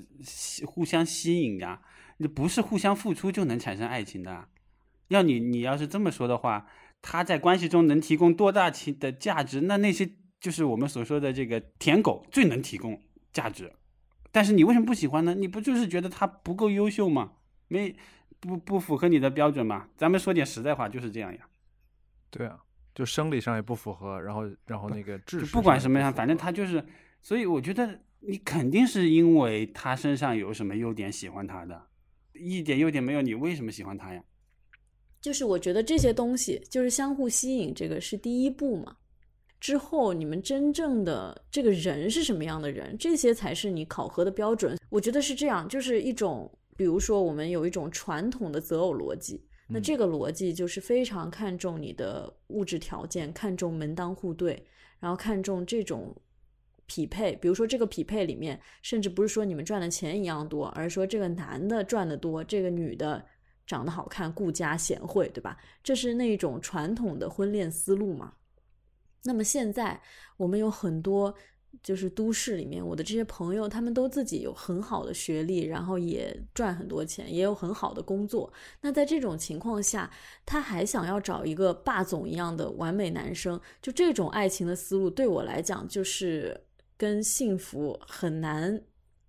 互相吸引啊，你不是互相付出就能产生爱情的。要你你要是这么说的话，他在关系中能提供多大情的价值？那那些就是我们所说的这个舔狗最能提供价值。但是你为什么不喜欢呢？你不就是觉得他不够优秀吗？没。不不符合你的标准吗？咱们说点实在话，就是这样呀。对啊，就生理上也不符合，然后然后那个知识不管什么样，反正他就是，所以我觉得你肯定是因为他身上有什么优点喜欢他的，一点优点没有，你为什么喜欢他呀？就是我觉得这些东西就是相互吸引，这个是第一步嘛。之后你们真正的这个人是什么样的人，这些才是你考核的标准。我觉得是这样，就是一种。比如说，我们有一种传统的择偶逻辑，那这个逻辑就是非常看重你的物质条件，看重门当户对，然后看重这种匹配。比如说，这个匹配里面，甚至不是说你们赚的钱一样多，而是说这个男的赚的多，这个女的长得好看、顾家贤惠，对吧？这是那种传统的婚恋思路嘛？那么现在我们有很多。就是都市里面，我的这些朋友，他们都自己有很好的学历，然后也赚很多钱，也有很好的工作。那在这种情况下，他还想要找一个霸总一样的完美男生，就这种爱情的思路，对我来讲就是跟幸福很难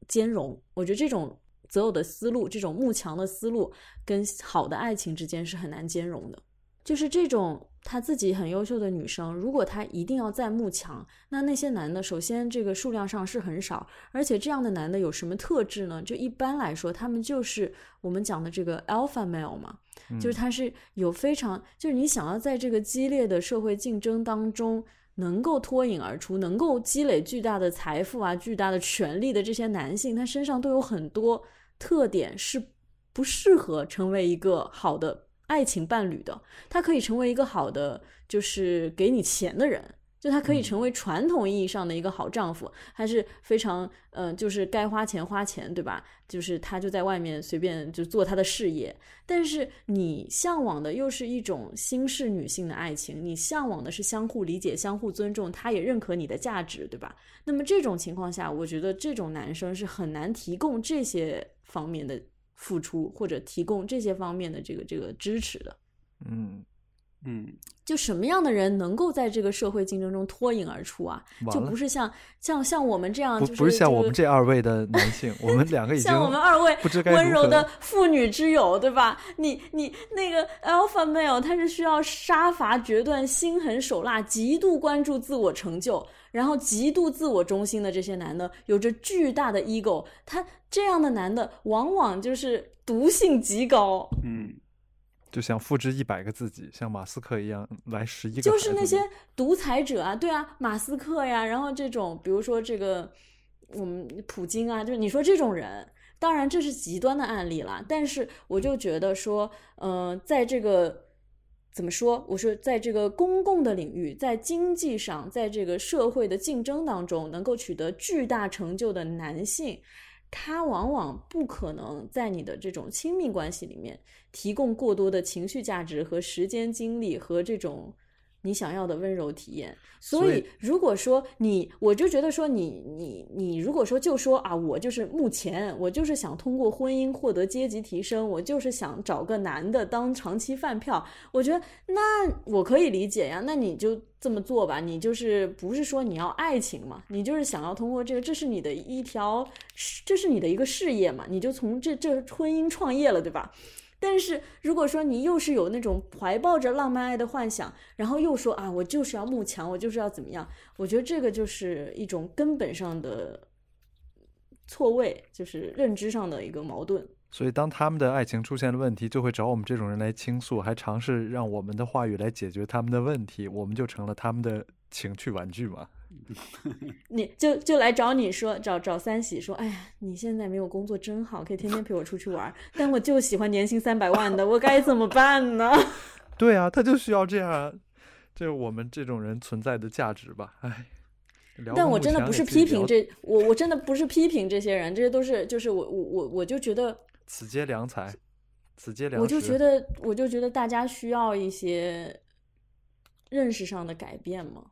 兼容。我觉得这种择偶的思路，这种慕强的思路，跟好的爱情之间是很难兼容的。就是这种。她自己很优秀的女生，如果她一定要再慕强，那那些男的，首先这个数量上是很少，而且这样的男的有什么特质呢？就一般来说，他们就是我们讲的这个 alpha male 嘛，就是他是有非常，就是你想要在这个激烈的社会竞争当中能够脱颖而出，能够积累巨大的财富啊、巨大的权力的这些男性，他身上都有很多特点是不适合成为一个好的。爱情伴侣的，他可以成为一个好的，就是给你钱的人，就他可以成为传统意义上的一个好丈夫，还是非常，嗯，就是该花钱花钱，对吧？就是他就在外面随便就做他的事业。但是你向往的又是一种新式女性的爱情，你向往的是相互理解、相互尊重，他也认可你的价值，对吧？那么这种情况下，我觉得这种男生是很难提供这些方面的。付出或者提供这些方面的这个这个支持的，嗯嗯，就什么样的人能够在这个社会竞争中脱颖而出啊？就不是像像像我们这样，不是像我们这二位的男性，我们两个已 经像我们二位温柔的妇女之友，对吧？你你那个 alpha male，他是需要杀伐决断、心狠手辣、极度关注自我成就。然后极度自我中心的这些男的，有着巨大的 ego，他这样的男的往往就是毒性极高，嗯，就想复制一百个自己，像马斯克一样来十一个，就是那些独裁者啊，对啊，马斯克呀，然后这种比如说这个我们普京啊，就是你说这种人，当然这是极端的案例了，但是我就觉得说，呃，在这个。怎么说？我说，在这个公共的领域，在经济上，在这个社会的竞争当中，能够取得巨大成就的男性，他往往不可能在你的这种亲密关系里面提供过多的情绪价值和时间精力和这种。你想要的温柔体验，所以如果说你，我就觉得说你你你，如果说就说啊，我就是目前我就是想通过婚姻获得阶级提升，我就是想找个男的当长期饭票，我觉得那我可以理解呀，那你就这么做吧，你就是不是说你要爱情嘛，你就是想要通过这个，这是你的一条，这是你的一个事业嘛，你就从这这婚姻创业了，对吧？但是如果说你又是有那种怀抱着浪漫爱的幻想，然后又说啊，我就是要慕强，我就是要怎么样？我觉得这个就是一种根本上的错位，就是认知上的一个矛盾。所以，当他们的爱情出现了问题，就会找我们这种人来倾诉，还尝试让我们的话语来解决他们的问题，我们就成了他们的情趣玩具嘛。你就就来找你说，找找三喜说，哎呀，你现在没有工作真好，可以天天陪我出去玩，但我就喜欢年薪三百万的，我该怎么办呢？对啊，他就需要这样，这是我们这种人存在的价值吧？哎，但我真的不是批评这，我我真的不是批评这些人，这些都是就是我我我我就觉得此皆良才，此皆良。我就觉得我就觉得大家需要一些认识上的改变嘛。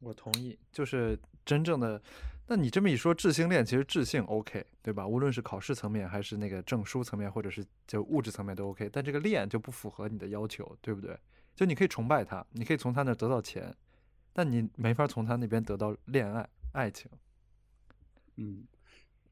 我同意，就是真正的。那你这么一说，智性恋其实智性 OK，对吧？无论是考试层面，还是那个证书层面，或者是就物质层面都 OK。但这个恋就不符合你的要求，对不对？就你可以崇拜他，你可以从他那得到钱，但你没法从他那边得到恋爱、爱情。嗯，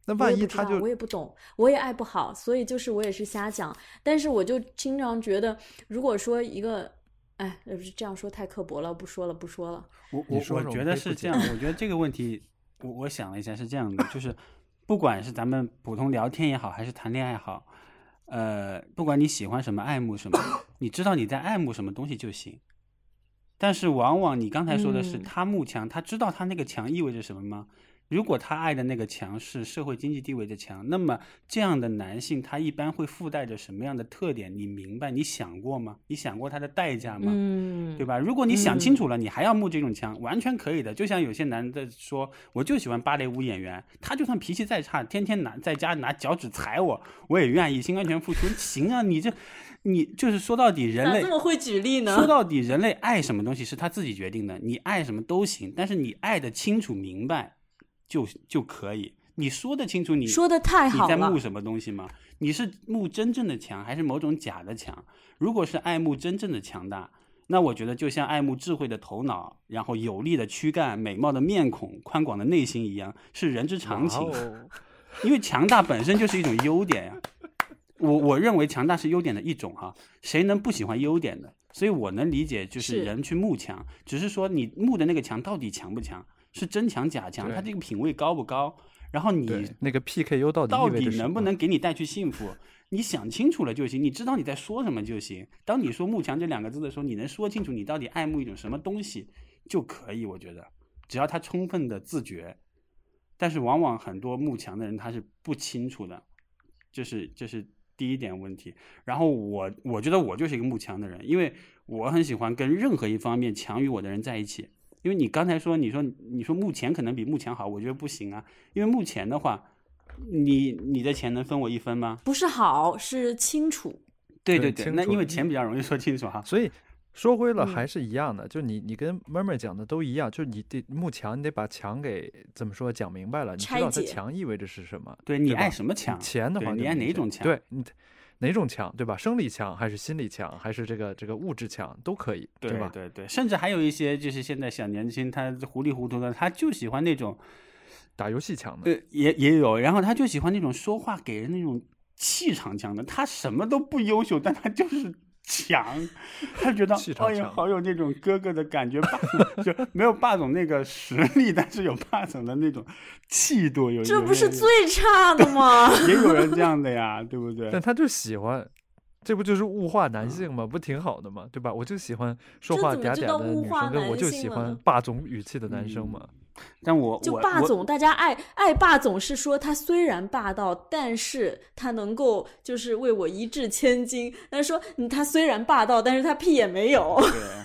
那万一他就我也不懂，我也爱不好，所以就是我也是瞎讲。但是我就经常觉得，如果说一个。哎，不是这样说太刻薄了，不说了，不说了。我我我觉得是这样，我觉得这个问题，我我想了一下是这样的，就是不管是咱们普通聊天也好，还是谈恋爱好，呃，不管你喜欢什么，爱慕什么，你知道你在爱慕什么东西就行。但是往往你刚才说的是他慕强，他知道他那个强意味着什么吗？如果他爱的那个强是社会经济地位的强，那么这样的男性他一般会附带着什么样的特点？你明白？你想过吗？你想过他的代价吗？嗯，对吧？如果你想清楚了，你还要慕这种强，完全可以的。就像有些男的说，我就喜欢芭蕾舞演员，他就算脾气再差，天天拿在家拿脚趾踩我，我也愿意心甘情愿付出。行啊，你这，你就是说到底，人类这么会举例呢？说到底，人类爱什么东西是他自己决定的，你爱什么都行，但是你爱的清楚明白。就就可以，你说得清楚，你说的太好了。你在慕什么东西吗？你是慕真正的强，还是某种假的强？如果是爱慕真正的强大，那我觉得就像爱慕智慧的头脑，然后有力的躯干、美貌的面孔、宽广的内心一样，是人之常情。因为强大本身就是一种优点呀。我我认为强大是优点的一种哈，谁能不喜欢优点的？所以我能理解，就是人去慕强，只是说你慕的那个强到底强不强？是真强假强，他这个品味高不高？然后你那个 PKU 到底到底能不能给你带去幸福？你想清楚了就行，你知道你在说什么就行。当你说“慕强”这两个字的时候，你能说清楚你到底爱慕一种什么东西就可以。我觉得，只要他充分的自觉。但是往往很多慕强的人他是不清楚的，这是这是第一点问题。然后我我觉得我就是一个慕强的人，因为我很喜欢跟任何一方面强于我的人在一起。因为你刚才说，你说你说目前可能比目前好，我觉得不行啊。因为目前的话，你你的钱能分我一分吗？不是好，是清楚。对对对，那因为钱比较容易说清楚哈。所以说回了还是一样的，就你你跟妹妹讲的都一样，就是你得幕墙，你得把墙给怎么说讲明白了，你知道它墙意味着是什么？对你爱什么墙？钱的话，你爱哪种墙？对你。哪种强，对吧？生理强还是心理强，还是这个这个物质强都可以，对吧？对对，甚至还有一些就是现在小年轻，他糊里糊涂的，他就喜欢那种打游戏强的，呃，也也有，然后他就喜欢那种说话给人那种气场强的，他什么都不优秀，但他就是。强，他觉得哎呀，好有那种哥哥的感觉，霸就没有霸总那个实力，但是有霸总的那种气度。有这不是最差的吗？也有人这样的呀，对不对？但他就喜欢，这不就是物化男性吗？不挺好的吗？对吧？我就喜欢说话嗲嗲的女生，跟我就喜欢霸总语气的男生嘛。但我就霸总，大家爱爱霸总是说他虽然霸道，但是他能够就是为我一掷千金。但是说嗯他虽然霸道，但是他屁也没有，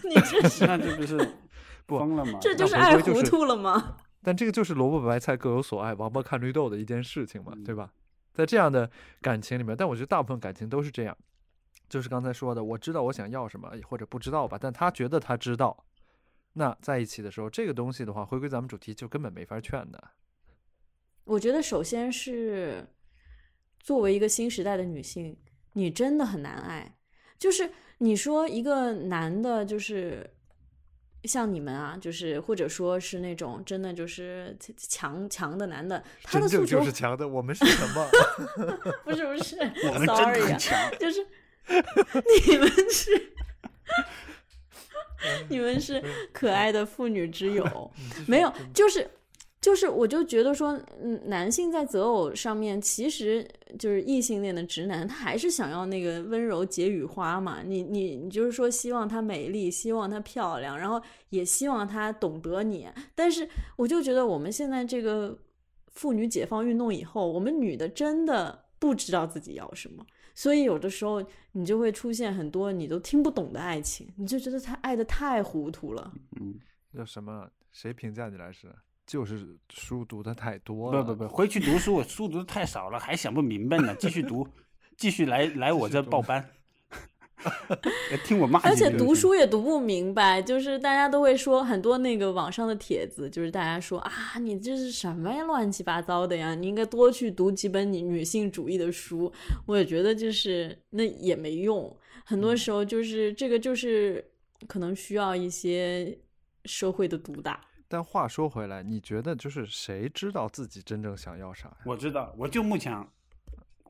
对，你这是那这不是 不疯了吗？这就是爱糊涂了吗？但这个就是萝卜白菜各有所爱，王八看绿豆的一件事情嘛，嗯对吧？在这样的感情里面，但我觉得大部分感情都是这样，就是刚才说的，我知道我想要什么，或者不知道吧，但他觉得他知道，那在一起的时候，这个东西的话，回归咱们主题，就根本没法劝的。我觉得首先是作为一个新时代的女性，你真的很难爱。就是你说一个男的，就是像你们啊，就是或者说是那种真的就是强强的男的，他的诉求就是强的，我们是什么？不是不是我们真的，sorry 啊，很强。就是 你们是。你们是可爱的妇女之友，没有，就是就是，我就觉得说，嗯，男性在择偶上面，其实就是异性恋的直男，他还是想要那个温柔解语花嘛。你你你就是说，希望她美丽，希望她漂亮，然后也希望她懂得你。但是，我就觉得我们现在这个妇女解放运动以后，我们女的真的不知道自己要什么。所以有的时候你就会出现很多你都听不懂的爱情，你就觉得他爱的太糊涂了。嗯，叫什么？谁评价你来是？就是书读的太多了。不不不，回去读书，我书读的太少了，还想不明白呢，继续读，继续来来我这报班，听我骂几而且读书也读不明白，就是大家都会说很多那个网上的帖子，就是大家说啊，你这是什么呀，乱七八糟的呀，你应该多去读几本你女性主义的书。我也觉得就是那也没用，很多时候就是这个就是可能需要一些社会的毒打。但话说回来，你觉得就是谁知道自己真正想要啥呀？我知道，我就慕强，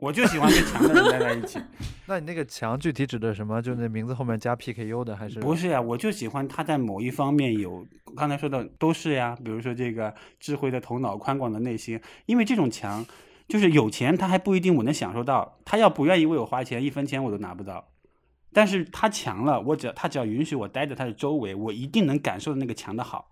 我就喜欢跟强的人待在一起。那你那个强具体指的什么？就那名字后面加 PKU 的，还是不是呀，我就喜欢他在某一方面有刚才说的都是呀，比如说这个智慧的头脑、宽广的内心，因为这种强，就是有钱他还不一定我能享受到，他要不愿意为我花钱，一分钱我都拿不到。但是他强了，我只要他只要允许我待在他的周围，我一定能感受到那个强的好，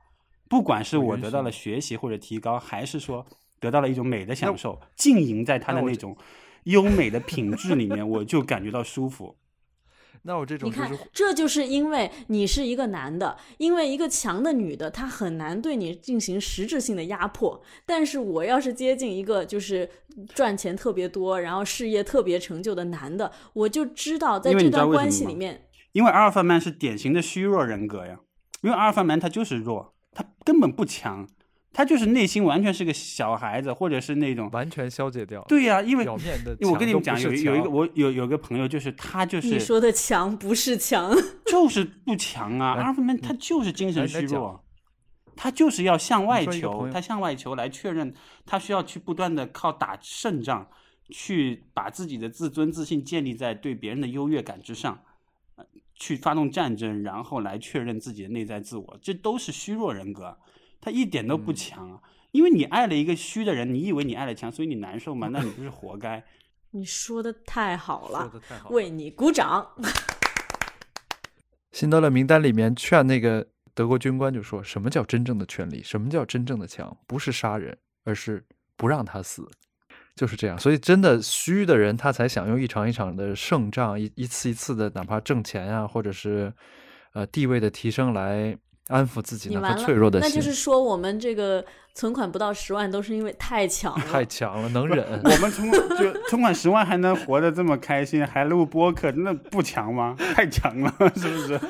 不管是我得到了学习或者提高，还是说得到了一种美的享受，浸淫在他的那种优美的品质里面，我就感觉到舒服。那我这种你看，这就是因为你是一个男的，因为一个强的女的，她很难对你进行实质性的压迫。但是我要是接近一个就是赚钱特别多，然后事业特别成就的男的，我就知道在这段关系里面，因为阿尔法曼是典型的虚弱人格呀，因为阿尔法曼他就是弱，他根本不强，他就是内心完全是个小孩子，或者是那种，完全消解掉。对呀、因为表面的因为我跟你们讲，有有一个我有有个朋友，就是他就是你说的强不是强 就是不强啊，阿尔法曼他就是精神虚弱。他就是要向外求，他向外求来确认，他需要去不断的靠打胜仗，去把自己的自尊自信建立在对别人的优越感之上，呃去发动战争，然后来确认自己的内在自我，这都是虚弱人格，他一点都不嗯强啊。因为你爱了一个虚的人，你以为你爱了强，所以你难受吗？那你不是活该？你说的太好说了，的太好了。为你鼓掌。辛德勒名单里面劝那个德国军官就说：“什么叫真正的权利？什么叫真正的强？不是杀人，而是不让他死。”就是这样。所以，真的虚的人，他才想用一场一场的胜仗，一一次一次的，哪怕挣钱啊，或者是呃地位的提升，来安抚自己那颗脆弱的心。那就是说我们这个存款不到十万都是因为太强了。太强了，能忍。我们存就存款十万还能活得这么开心，还录播客，那不强吗？太强了，是不是？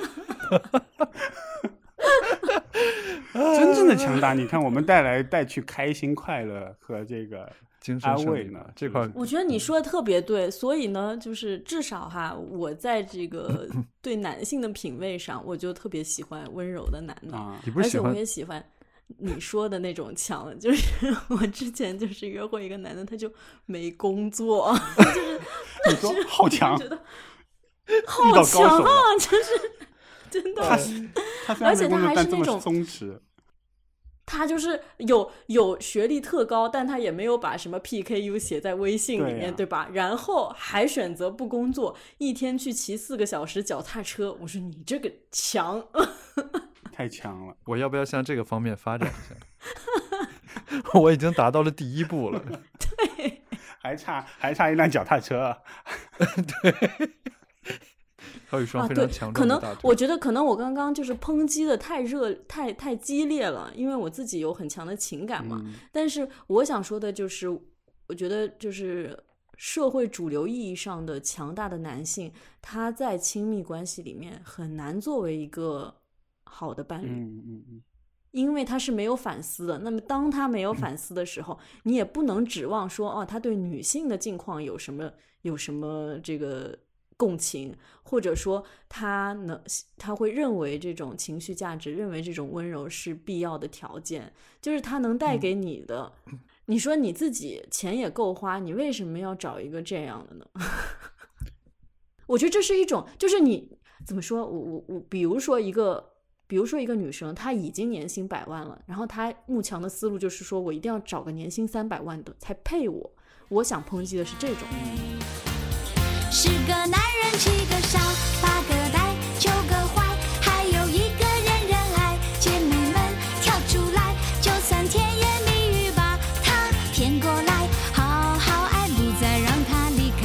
真正的强大，你看我们带来带去开心、快乐和这个精神安胜利慰呢这块我觉得你说的特别对，所以呢，就是至少哈，我在这个 对男性的品味上，我就特别喜欢温柔的男的，啊，你不是而且我也喜欢你说的那种强，就是 我之前就是约会一个男的，他就没工作，就是你说好强觉，得好强啊就是真的。他他而且他还是那种松弛，他就是有有学历特高，但他也没有把什么 PKU 写在微信里面，对吧？然后还选择不工作，一天去骑四个小时脚踏车。我说你这个强，太强了。我要不要向这个方面发展一下？我已经达到了第一步了。对，还差还差一辆脚踏车。对，还有一双啊，对非常，强可能壮的大腿。我觉得可能我刚刚就是抨击的太热、太太激烈了，因为我自己有很强的情感嘛。嗯但是我想说的就是，我觉得就是社会主流意义上的强大的男性，他在亲密关系里面很难作为一个好的伴侣。嗯嗯嗯，因为他是没有反思的。那么，当他没有反思的时候，你也不能指望说，哦，他对女性的境况有什么有什么这个共情，或者说他能他会认为这种情绪价值，认为这种温柔是必要的条件，就是他能带给你的。你说你自己钱也够花，你为什么要找一个这样的呢？我觉得这是一种，就是你怎么说？我我我，比如说一个，比如说一个女生，她已经年薪百万了，然后她慕强的思路就是说我一定要找个年薪三百万的才配我。我想抨击的是这种，十个男人七个傻，八个呆，九个坏，还有一个人人爱。姐妹们跳出来，就算甜言蜜语把他骗过来，好好爱，不再让他离开。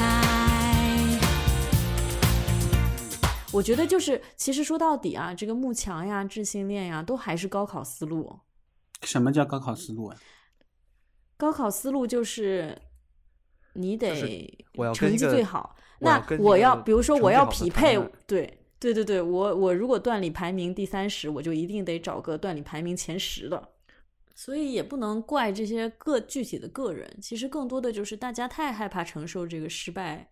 我觉得就是其实说到底啊，这个慕强呀、智性恋呀，都还是高考思路。什么叫高考思路啊？高考思路就是你得成绩我要跟一个最好。那我要比如说我要匹配对对对对，我我如果段里排名第三十，我就一定得找个段里排名前十的。所以也不能怪这些个具体的个人，其实更多的就是大家太害怕承受这个失败，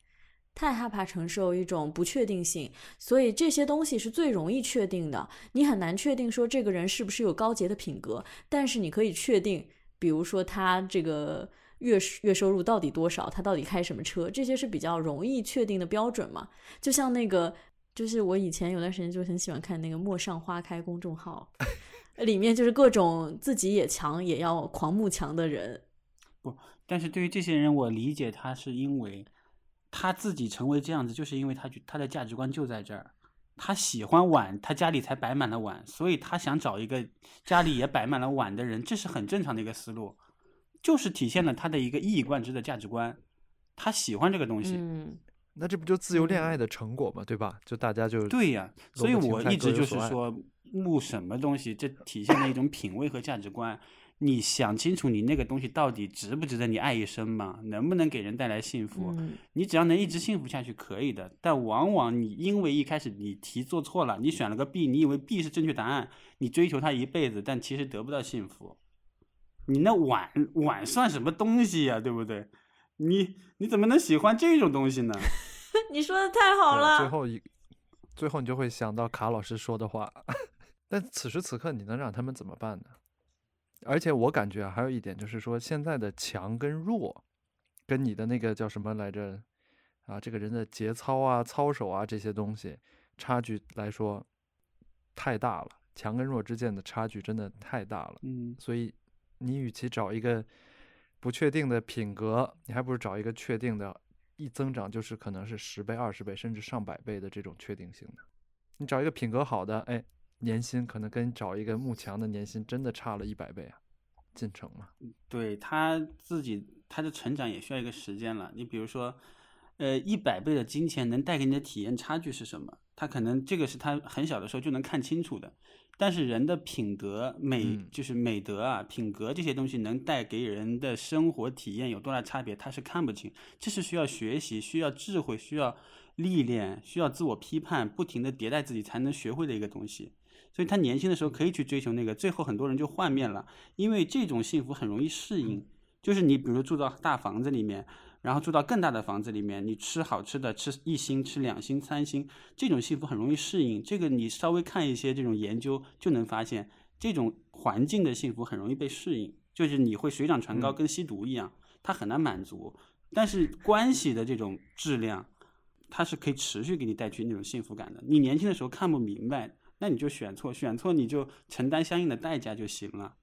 太害怕承受一种不确定性，所以这些东西是最容易确定的。你很难确定说这个人是不是有高洁的品格，但是你可以确定，比如说他这个月月收入到底多少，他到底开什么车，这些是比较容易确定的标准嘛。就像那个，就是我以前有段时间就很喜欢看那个“陌上花开”公众号，里面就是各种自己也强也要狂慕强的人。不但是对于这些人，我理解他是因为他自己成为这样子，就是因为他他的价值观就在这儿。他喜欢碗，他家里才摆满了碗，所以他想找一个家里也摆满了碗的人，这是很正常的一个思路，就是体现了他的一个一以贯之的价值观。他喜欢这个东西，嗯，那这不就自由恋爱的成果嘛，对吧？就大家就对呀，所以我一直就是说，慕什么东西，这体现了一种品味和价值观。你想清楚，你那个东西到底值不值得你爱一生嘛？能不能给人带来幸福？嗯你只要能一直幸福下去，可以的。但往往你因为一开始你题做错了，你选了个 B，你以为 B 是正确答案，你追求它一辈子，但其实得不到幸福。你那碗碗算什么东西呀、对不对？你你怎么能喜欢这种东西呢？你说的太好了最。后一，最后你就会想到卡老师说的话。但此时此刻，你能让他们怎么办呢？而且我感觉啊，还有一点就是说，现在的强跟弱，跟你的那个叫什么来着啊，这个人的节操啊、操守啊这些东西差距来说太大了，强跟弱之间的差距真的太大了。嗯，所以你与其找一个不确定的品格，你还不如找一个确定的，一增长就是可能是十倍、二十倍，甚至上百倍的这种确定性的。你找一个品格好的，哎，年薪可能跟找一个慕强的年薪真的差了一百倍啊，进程嘛。对他自己他的成长也需要一个时间了。你比如说，呃，一百倍的金钱能带给你的体验差距是什么？他可能这个是他很小的时候就能看清楚的。但是人的品德美、嗯就是美德啊，品格这些东西能带给人的生活体验有多大差别，他是看不清。这是需要学习、需要智慧、需要历练、需要自我批判，不停的迭代自己才能学会的一个东西。所以他年轻的时候可以去追求那个，最后很多人就幻灭了，因为这种幸福很容易适应。就是你比如住到大房子里面，然后住到更大的房子里面，你吃好吃的，吃一星、吃两星、三星，这种幸福很容易适应。这个你稍微看一些这种研究，就能发现这种环境的幸福很容易被适应，就是你会水涨船高，嗯跟吸毒一样，它很难满足。但是关系的这种质量，它是可以持续给你带去那种幸福感的。你年轻的时候看不明白，那你就选错，选错你就承担相应的代价就行了，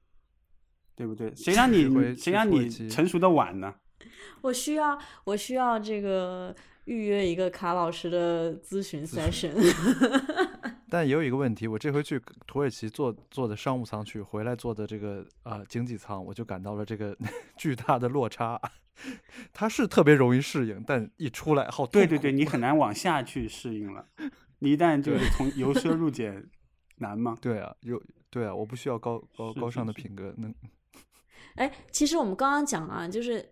对不对？谁让你谁让你成熟的晚呢？我需要，我需要这个预约一个卡老师的咨询 session。但也有一个问题，我这回去土耳其坐坐的商务舱去，回来坐的这个啊、经济舱，我就感到了这个巨大的落差。它是特别容易适应，但一出来好对对对，你很难往下去适应了。你一旦就是从由奢入俭难吗？对啊，有对啊，我不需要高高高尚的品格，能哎，其实我们刚刚讲啊，就是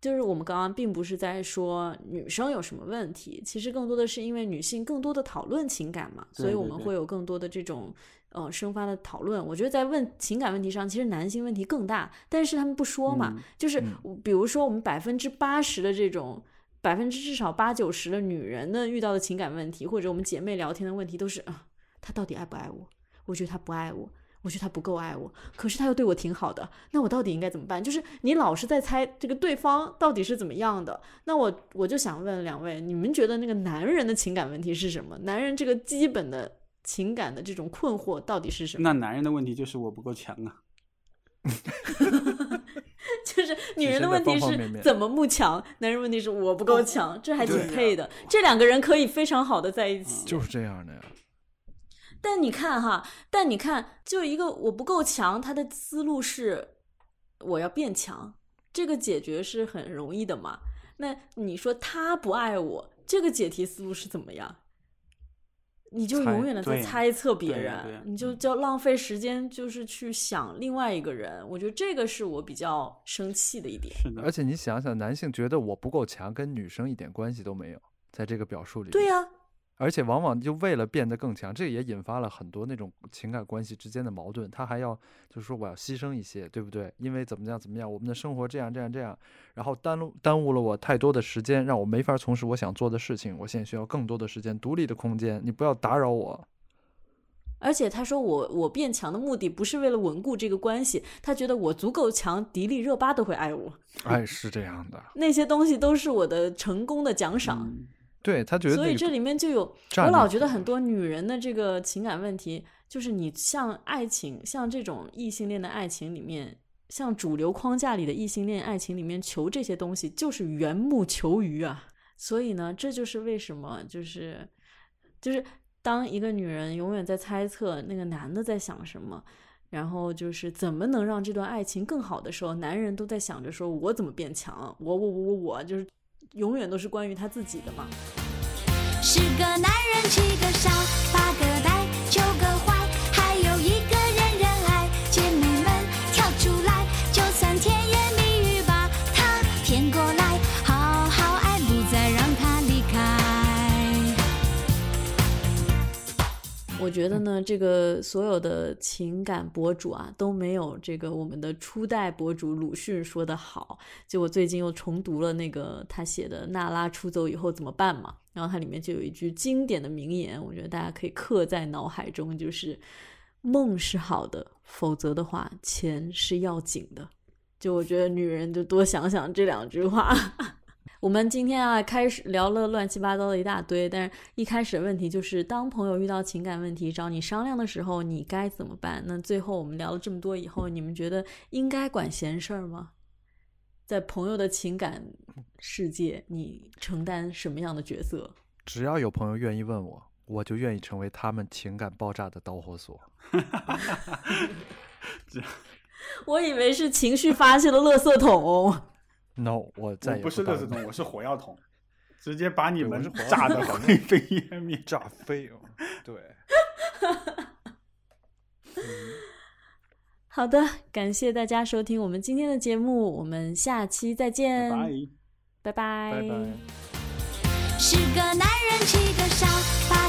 就是我们刚刚并不是在说女生有什么问题，其实更多的是因为女性更多的讨论情感嘛，所以我们会有更多的这种呃生发的讨论。我觉得在问情感问题上，其实男性问题更大，但是他们不说嘛，嗯就是嗯比如说我们百分之八十的这种。百分之至少八九十的女人呢遇到的情感问题，或者我们姐妹聊天的问题，都是啊，他到底爱不爱我？我觉得他不爱我，我觉得他不够爱我，可是他又对我挺好的，那我到底应该怎么办？就是你老是在猜这个对方到底是怎么样的，那我我就想问两位，你们觉得那个男人的情感问题是什么？男人这个基本的情感的这种困惑到底是什么？那男人的问题就是我不够强啊。就是女人的问题是体现在方方面面怎么慕强，男人问题是我不够强，这还挺配的。这两个人可以非常好的在一起。就是这样的呀。但你看哈，但你看，就一个我不够强，他的思路是我要变强，这个解决是很容易的嘛。那你说他不爱我，这个解题思路是怎么样？你就永远的在猜测别人，你就叫浪费时间，就是去想另外一个人。我觉得这个是我比较生气的一点。是的，而且你想想，男性觉得我不够强，跟女生一点关系都没有，在这个表述里。对、呀、而且往往就为了变得更强，这也引发了很多那种情感关系之间的矛盾。他还要就是说我要牺牲一些，对不对？因为怎么样怎么样，我们的生活这样这样这样，然后耽误耽误了我太多的时间，让我没法从事我想做的事情。我现在需要更多的时间，独立的空间，你不要打扰我。而且他说我我变强的目的不是为了稳固这个关系，他觉得我足够强，迪丽热巴都会爱我，哎，是这样的，那些东西都是我的成功的奖赏。嗯对他觉得那个所以这里面就有，我老觉得很多女人的这个情感问题，就是你像爱情，像这种异性恋的爱情里面，像主流框架里的异性恋爱情里面求这些东西，就是缘木求鱼啊。所以呢，这就是为什么就是就是当一个女人永远在猜测那个男的在想什么。然后就是怎么能让这段爱情更好的时候，男人都在想着说我怎么变强，我我我我我，就是永远都是关于他自己的嘛。十个男人七个傻，八个呆，九个坏，我觉得呢，这个所有的情感博主啊，都没有这个我们的初代博主鲁迅说的好。就我最近又重读了那个他写的《娜拉出走以后怎么办》嘛，然后它里面就有一句经典的名言，我觉得大家可以刻在脑海中，就是“梦是好的，否则的话，钱是要紧的。”就我觉得女人就多想想这两句话。我们今天啊，开始聊了乱七八糟的一大堆，但是一开始的问题就是，当朋友遇到情感问题找你商量的时候，你该怎么办？那最后我们聊了这么多以后，你们觉得应该管闲事儿吗？在朋友的情感世界，你承担什么样的角色？只要有朋友愿意问我，我就愿意成为他们情感爆炸的导火索。我以为是情绪发泄的垃圾桶。No，我再也不是垃圾当桶，我是火药桶，直接把你们炸得桶灰飞烟灭。炸飞哦。对，好的，感谢大家收听我们今天的节目，我们下期再见，拜拜。拜拜拜拜。十个男人七个傻，八